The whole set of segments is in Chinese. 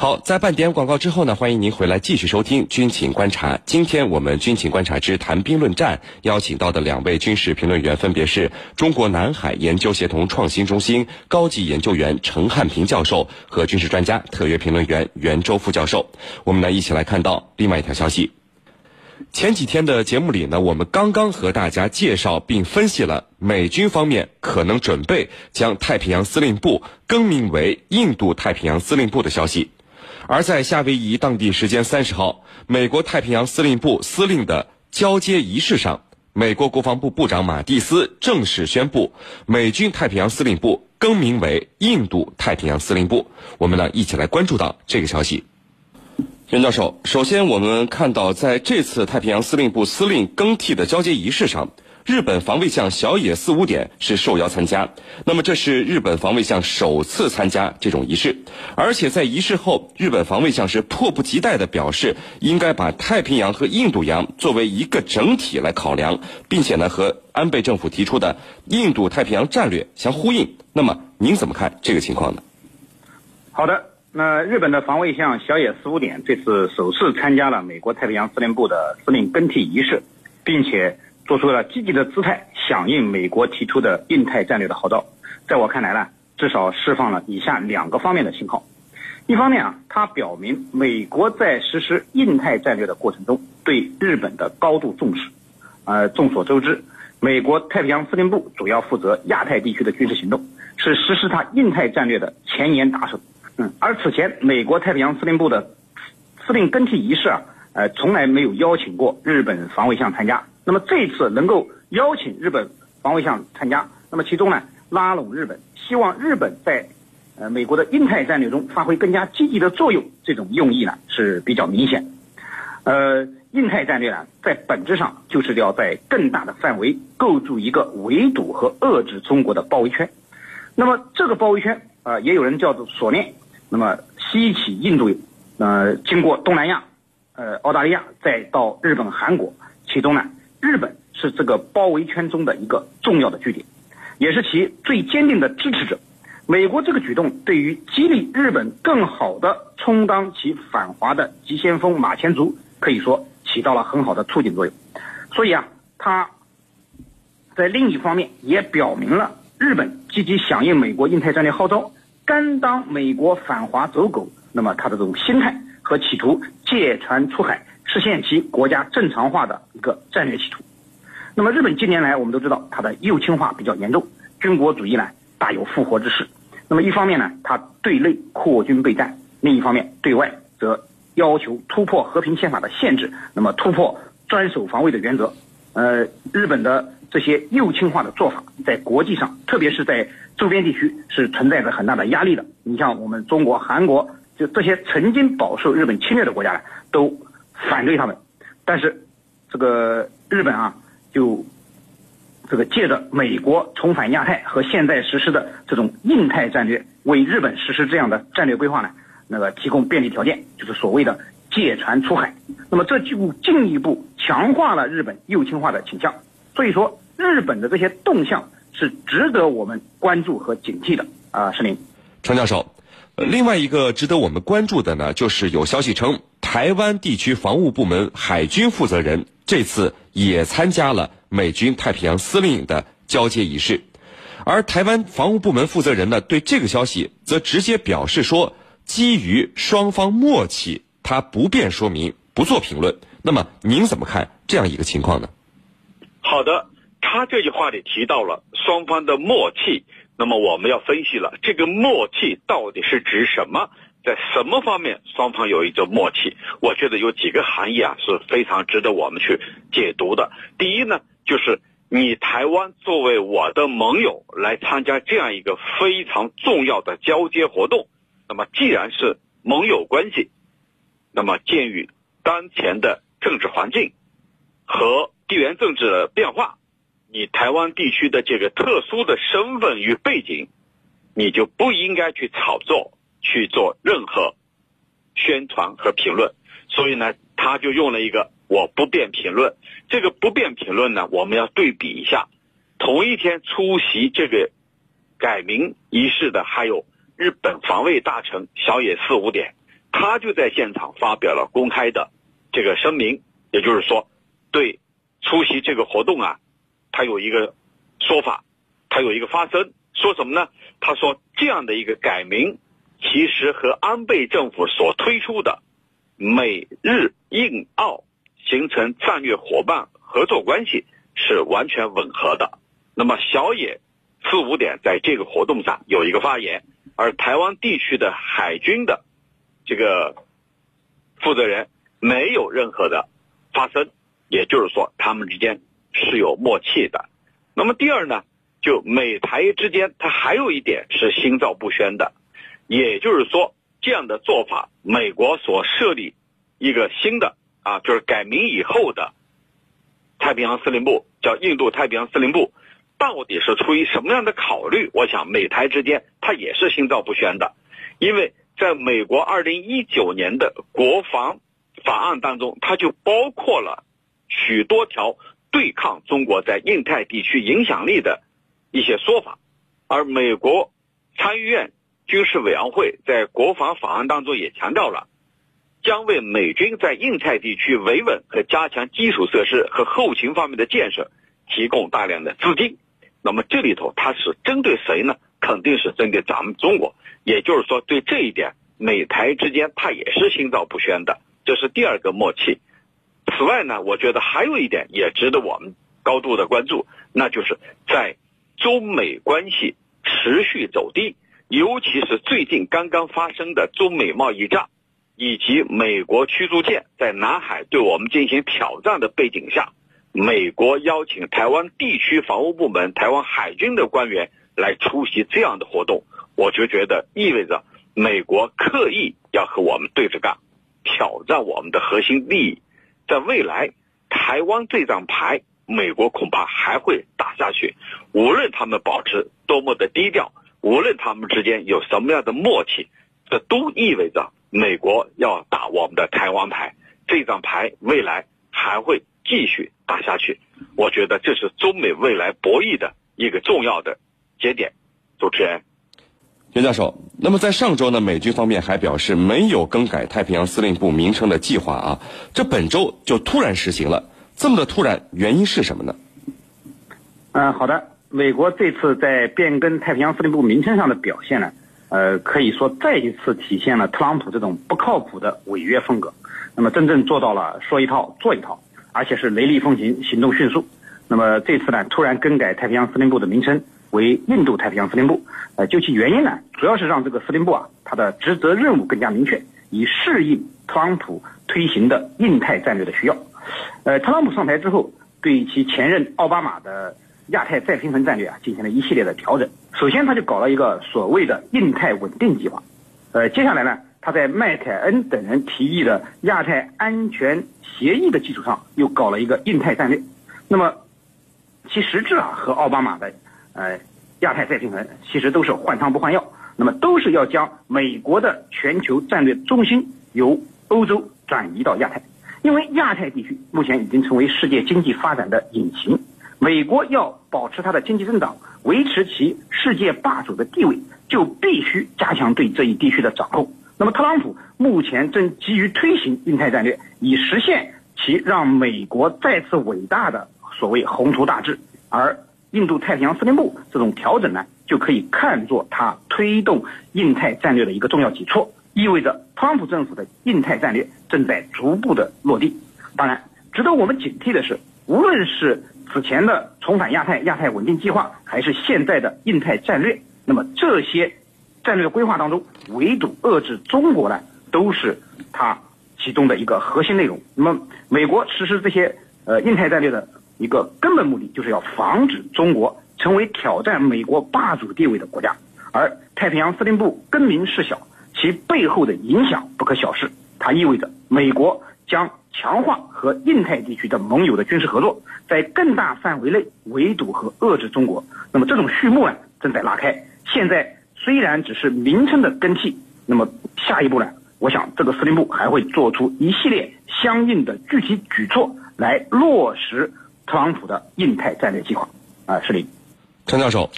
好，在半点广告之后呢，欢迎您回来继续收听《军情观察》。今天我们《军情观察之谈兵论战》邀请到的两位军事评论员分别是中国南海研究协同创新中心高级研究员陈汉平教授和军事专家特约评论员袁周副教授。我们呢一起来看到另外一条消息。前几天的节目里呢，我们刚刚和大家介绍并分析了美军方面可能准备将太平洋司令部更名为印度太平洋司令部的消息。而在夏威夷当地时间三十号，美国太平洋司令部司令的交接仪式上，美国国防部部长马蒂斯正式宣布，美军太平洋司令部更名为印度太平洋司令部。我们呢，一起来关注到这个消息。袁教授，首先我们看到，在这次太平洋司令部司令更替的交接仪式上。日本防卫相小野四五点是受邀参加，那么这是日本防卫相首次参加这种仪式，而且在仪式后，日本防卫相是迫不及待地表示，应该把太平洋和印度洋作为一个整体来考量，并且呢和安倍政府提出的印度太平洋战略相呼应。那么您怎么看这个情况呢？好的，那日本的防卫相小野四五点这次首次参加了美国太平洋司令部的司令更替仪式，并且。做出了积极的姿态，响应美国提出的印太战略的号召。在我看来呢，至少释放了以下两个方面的信号。一方面啊，它表明美国在实施印太战略的过程中对日本的高度重视。呃，众所周知，美国太平洋司令部主要负责亚太地区的军事行动，是实施它印太战略的前沿打手。嗯，而此前美国太平洋司令部的司令更替仪式啊，呃，从来没有邀请过日本防卫相参加。那么这次能够邀请日本防卫相参加，那么其中呢拉拢日本，希望日本在呃美国的印太战略中发挥更加积极的作用，这种用意呢是比较明显。呃，印太战略呢在本质上就是要在更大的范围构筑一个围堵和遏制中国的包围圈。那么这个包围圈啊，也有人叫做锁链。那么西起印度，呃，经过东南亚，呃，澳大利亚，再到日本、韩国，其中呢。日本是这个包围圈中的一个重要的据点，也是其最坚定的支持者。美国这个举动对于激励日本更好的充当其反华的急先锋马前卒，可以说起到了很好的促进作用。所以啊，他在另一方面也表明了日本积极响应美国印太战略号召，甘当美国反华走狗。那么他的这种心态和企图借船出海。实现其国家正常化的一个战略企图。那么，日本近年来我们都知道，它的右倾化比较严重，军国主义呢大有复活之势。那么，一方面呢，它对内扩军备战；另一方面，对外则要求突破和平宪法的限制，那么突破专守防卫的原则。呃，日本的这些右倾化的做法，在国际上，特别是在周边地区，是存在着很大的压力的。你像我们中国、韩国，就这些曾经饱受日本侵略的国家呢，都。反对他们，但是这个日本啊，就这个借着美国重返亚太和现在实施的这种印太战略，为日本实施这样的战略规划呢，那个提供便利条件，就是所谓的借船出海。那么这就进一步强化了日本右倾化的倾向。所以说，日本的这些动向是值得我们关注和警惕的啊，石林，程教授。另外一个值得我们关注的呢，就是有消息称，台湾地区防务部门海军负责人这次也参加了美军太平洋司令的交接仪式，而台湾防务部门负责人呢，对这个消息则直接表示说，基于双方默契，他不便说明，不做评论。那么您怎么看这样一个情况呢？好的，他这句话里提到了双方的默契。那么我们要分析了，这个默契到底是指什么？在什么方面双方有一种默契？我觉得有几个含义啊是非常值得我们去解读的。第一呢，就是你台湾作为我的盟友来参加这样一个非常重要的交接活动，那么既然是盟友关系，那么鉴于当前的政治环境和地缘政治的变化。你台湾地区的这个特殊的身份与背景，你就不应该去炒作、去做任何宣传和评论。所以呢，他就用了一个“我不便评论”。这个“不便评论”呢，我们要对比一下，同一天出席这个改名仪式的还有日本防卫大臣小野四五点，他就在现场发表了公开的这个声明，也就是说，对出席这个活动啊，他有一个说法，他有一个发声，说什么呢？他说这样的一个改名，其实和安倍政府所推出的美日印澳形成战略伙伴合作关系是完全吻合的。那么小野四五点在这个活动上有一个发言，而台湾地区的海军的这个负责人没有任何的发声，也就是说他们之间是有默契的。那么第二呢，就美台之间，它还有一点是心照不宣的，也就是说这样的做法，美国所设立一个新的啊，就是改名以后的太平洋司令部，叫印度太平洋司令部。到底是出于什么样的考虑？我想美台之间它也是心照不宣的，因为在美国二零一九年的国防法案当中，它就包括了许多条对抗中国在印太地区影响力的一些说法，而美国参议院军事委员会在国防法案当中也强调了，将为美军在印太地区维稳和加强基础设施和后勤方面的建设提供大量的资金。那么这里头它是针对谁呢？肯定是针对咱们中国。也就是说，对这一点，美台之间它也是心照不宣的，这是第二个默契。此外呢，我觉得还有一点也值得我们高度的关注，那就是在中美关系持续走低，尤其是最近刚刚发生的中美贸易战，以及美国驱逐舰在南海对我们进行挑战的背景下。美国邀请台湾地区防务部门、台湾海军的官员来出席这样的活动，我就觉得意味着美国刻意要和我们对着干，挑战我们的核心利益。在未来，台湾这张牌，美国恐怕还会打下去。无论他们保持多么的低调，无论他们之间有什么样的默契，这都意味着美国要打我们的台湾牌。这张牌未来还会。继续打下去，我觉得这是中美未来博弈的一个重要的节点。主持人，袁教授，那么在上周呢，美军方面还表示没有更改太平洋司令部名称的计划啊，这本周就突然实行了，这么的突然，原因是什么呢？嗯，好的，美国这次在变更太平洋司令部名称上的表现呢，呃，可以说再一次体现了特朗普这种不靠谱的违约风格，那么真正做到了说一套做一套。而且是雷厉风行，行动迅速。那么这次呢，突然更改太平洋司令部的名称为印度太平洋司令部。呃，究其原因呢，主要是让这个司令部啊，它的职责任务更加明确，以适应特朗普推行的印太战略的需要。呃，特朗普上台之后，对其前任奥巴马的亚太再平衡战略啊，进行了一系列的调整。首先，他就搞了一个所谓的印太稳定计划。呃，接下来呢？他在麦凯恩等人提议的亚太安全协议的基础上，又搞了一个印太战略。那么，其实质啊和奥巴马的呃亚太再平衡其实都是换汤不换药。那么都是要将美国的全球战略中心由欧洲转移到亚太，因为亚太地区目前已经成为世界经济发展的引擎。美国要保持它的经济增长，维持其世界霸主的地位，就必须加强对这一地区的掌控。那么，特朗普目前正急于推行印太战略，以实现其让美国再次伟大的所谓宏图大志。而印度太平洋司令部这种调整呢，就可以看作他推动印太战略的一个重要举措，意味着特朗普政府的印太战略正在逐步的落地。当然，值得我们警惕的是，无论是此前的重返亚太、亚太稳定计划，还是现在的印太战略，那么这些。战略规划当中，围堵遏制中国呢，都是它其中的一个核心内容。那么，美国实施这些呃印太战略的一个根本目的，就是要防止中国成为挑战美国霸主地位的国家。而太平洋司令部更名事小，其背后的影响不可小视。它意味着美国将强化和印太地区的盟友的军事合作，在更大范围内围堵和遏制中国。那么，这种序幕呢，正在拉开。现在。虽然只是名称的更替，那么下一步呢？我想这个司令部还会做出一系列相应的具体举措来落实特朗普的印太战略计划。啊，是林，陈教授。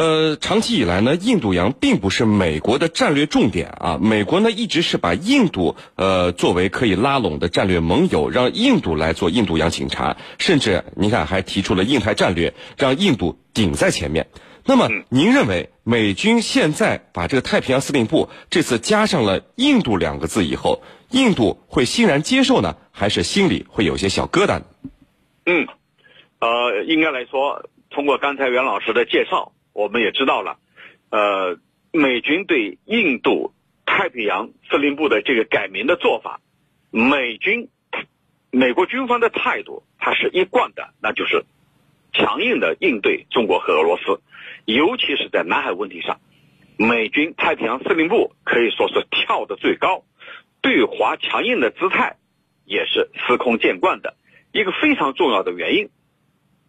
呃，长期以来呢，印度洋并不是美国的战略重点啊。美国呢一直是把印度呃作为可以拉拢的战略盟友，让印度来做印度洋警察，甚至你看还提出了印太战略，让印度顶在前面。那么，您认为美军现在把这个太平洋司令部这次加上了“印度”两个字以后，印度会欣然接受呢，还是心里会有些小疙瘩？嗯，呃，应该来说，通过刚才袁老师的介绍，我们也知道了，呃，美军对印度太平洋司令部的这个改名的做法，美军美国军方的态度，它是一贯的，那就是强硬的应对中国和俄罗斯。尤其是在南海问题上，美军太平洋司令部可以说是跳得最高，对华强硬的姿态也是司空见惯的。一个非常重要的原因，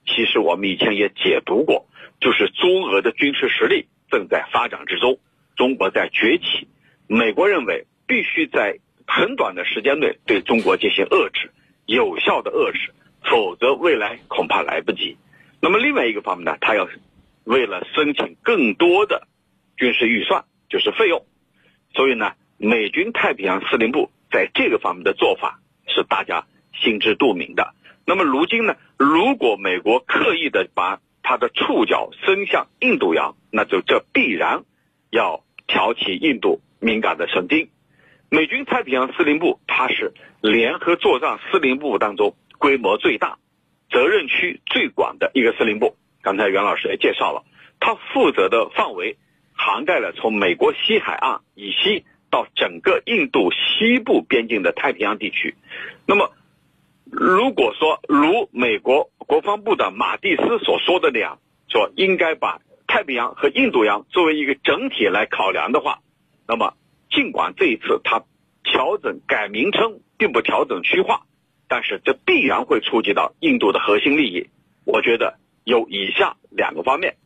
其实我们以前也解读过，就是中俄的军事实力正在发展之中，中国在崛起。美国认为必须在很短的时间内对中国进行遏制，有效的遏制，否则未来恐怕来不及。那么另外一个方面呢，他要。为了申请更多的军事预算，就是费用，所以呢，美军太平洋司令部在这个方面的做法是大家心知肚明的。那么如今呢，如果美国刻意的把它的触角伸向印度洋，那就这必然要挑起印度敏感的神经。美军太平洋司令部它是联合作战司令部当中规模最大、责任区最广的一个司令部。刚才袁老师也介绍了，他负责的范围涵盖了从美国西海岸以西到整个印度西部边境的太平洋地区。那么，如果说如美国国防部的马蒂斯所说的那样，说应该把太平洋和印度洋作为一个整体来考量的话，那么尽管这一次他调整改名称，并不调整区划，但是这必然会触及到印度的核心利益。我觉得。有以下两个方面，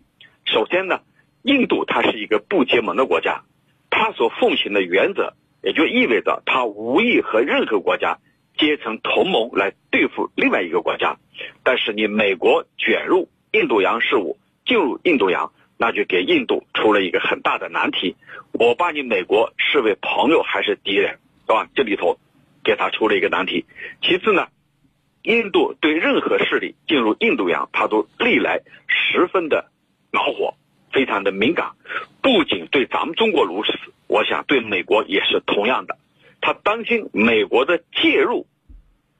首先呢，印度它是一个不结盟的国家，它所奉行的原则也就意味着它无意和任何国家结成同盟来对付另外一个国家。但是你美国卷入印度洋事务，进入印度洋，那就给印度出了一个很大的难题。我把你美国视为朋友还是敌人，是吧？这里头给他出了一个难题。其次呢？印度对任何势力进入印度洋，他都历来十分的恼火，非常的敏感。不仅对咱们中国如此，我想对美国也是同样的。他担心美国的介入，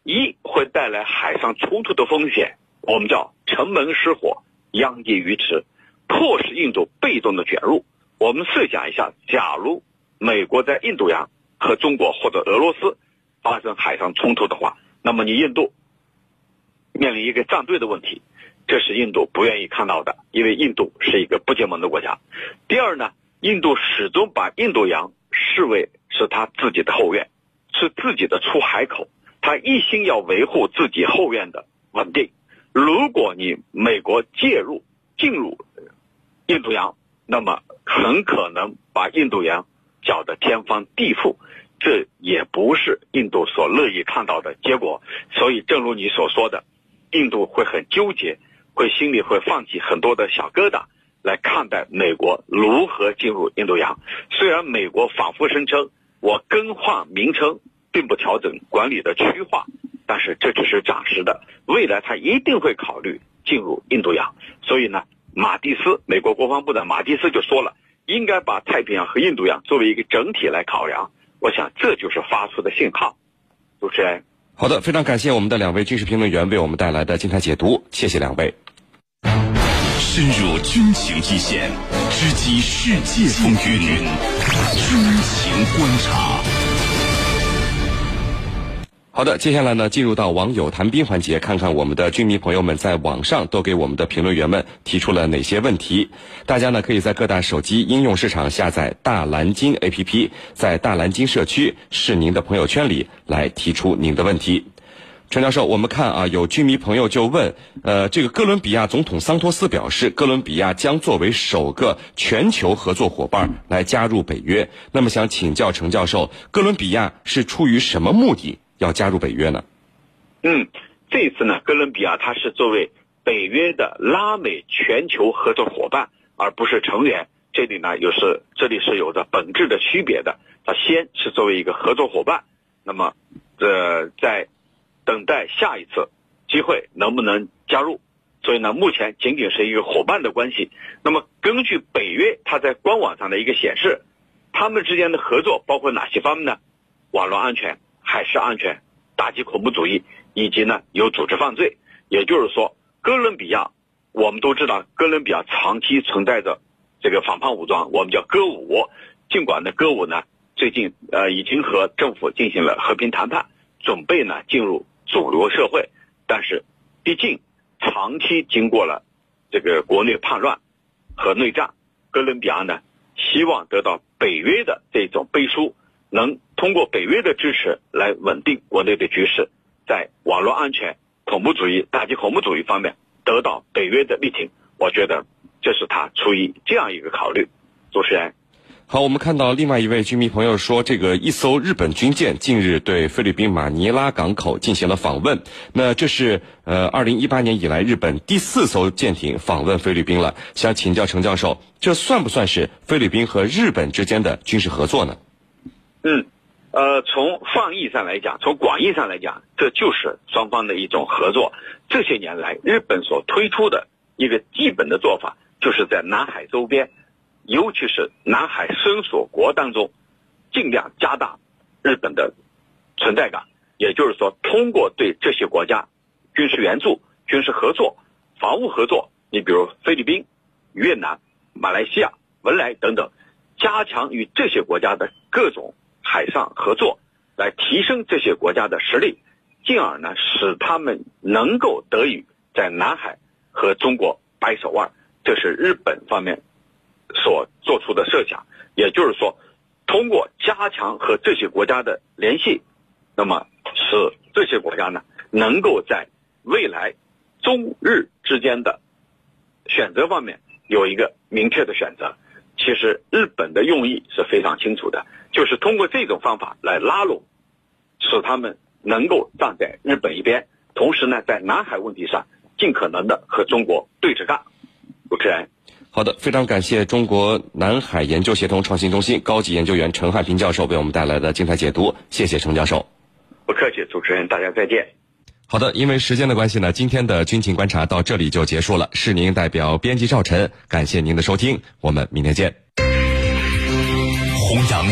一会带来海上冲突的风险，我们叫城门失火，殃及鱼池，迫使印度被动的卷入。我们设想一下，假如美国在印度洋和中国或者俄罗斯发生海上冲突的话，那么你印度。面临一个站队的问题，这是印度不愿意看到的，因为印度是一个不结盟的国家。第二呢，印度始终把印度洋视为是他自己的后院，是自己的出海口，他一心要维护自己后院的稳定。如果你美国介入进入印度洋，那么很可能把印度洋搅得天翻地覆，这也不是印度所乐意看到的结果。所以，正如你所说的。印度会很纠结，会心里会放起很多的小疙瘩来看待美国如何进入印度洋。虽然美国反复声称我更换名称，并不调整管理的区划，但是这只是暂时的，未来他一定会考虑进入印度洋。所以呢，马蒂斯，美国国防部的马蒂斯就说了，应该把太平洋和印度洋作为一个整体来考量。我想这就是发出的信号。主持人。好的，非常感谢我们的两位军事评论员为我们带来的精彩解读，谢谢两位。深入军情一线，直击世界风云，军情观察。好的，接下来呢，进入到网友谈兵环节，看看我们的军迷朋友们在网上都给我们的评论员们提出了哪些问题。大家呢，可以在各大手机应用市场下载大蓝鲸 APP，在大蓝鲸社区是您的朋友圈里来提出您的问题。陈教授，我们看啊，有军迷朋友就问，呃，这个哥伦比亚总统桑托斯表示，哥伦比亚将作为首个全球合作伙伴来加入北约。那么想请教陈教授，哥伦比亚是出于什么目的？要加入北约呢？嗯，这次呢，哥伦比亚它是作为北约的拉美全球合作伙伴而不是成员。这里呢，又是这里是有着本质的区别的。它先是作为一个合作伙伴，那么这在等待下一次机会能不能加入。所以呢，目前仅仅是一个伙伴的关系。那么根据北约它在官网上的一个显示，他们之间的合作包括哪些方面呢？网络安全、海事安全、打击恐怖主义，以及呢有组织犯罪。也就是说，哥伦比亚我们都知道，哥伦比亚长期存在着这个反叛武装，我们叫歌舞。尽管呢，歌舞呢最近呃已经和政府进行了和平谈判，准备呢进入主流社会，但是毕竟。长期经过了这个国内叛乱和内战，哥伦比亚呢希望得到北约的这种背书，能通过北约的支持来稳定国内的局势，在网络安全、恐怖主义打击恐怖主义方面得到北约的力挺。我觉得这是他出于这样一个考虑。主持人。好，我们看到另外一位居民朋友说，这个一艘日本军舰近日对菲律宾马尼拉港口进行了访问。那这是呃，二零一八年以来日本第四艘舰艇访问菲律宾了。想请教程教授，这算不算是菲律宾和日本之间的军事合作呢？嗯，呃，从放义上来讲，从广义上来讲，这就是双方的一种合作。这些年来，日本所推出的一个基本的做法，就是在南海周边。尤其是南海深锁国当中，尽量加大日本的存在感。也就是说，通过对这些国家军事援助、军事合作、防务合作，你比如菲律宾、越南、马来西亚、文莱等等，加强与这些国家的各种海上合作，来提升这些国家的实力，进而呢，使他们能够得以在南海和中国掰手腕。这是日本方面。所做出的设想，也就是说，通过加强和这些国家的联系，那么使这些国家呢，能够在未来中日之间的选择方面有一个明确的选择。其实日本的用意是非常清楚的，就是通过这种方法来拉拢，使他们能够站在日本一边，同时呢，在南海问题上尽可能的和中国对着干。主持人。好的，非常感谢中国南海研究协同创新中心高级研究员陈汉平教授为我们带来的精彩解读，谢谢陈教授。不客气，主持人，大家再见。好的，因为时间的关系呢，今天的军情观察到这里就结束了。是您代表编辑赵晨，感谢您的收听，我们明天见。弘扬。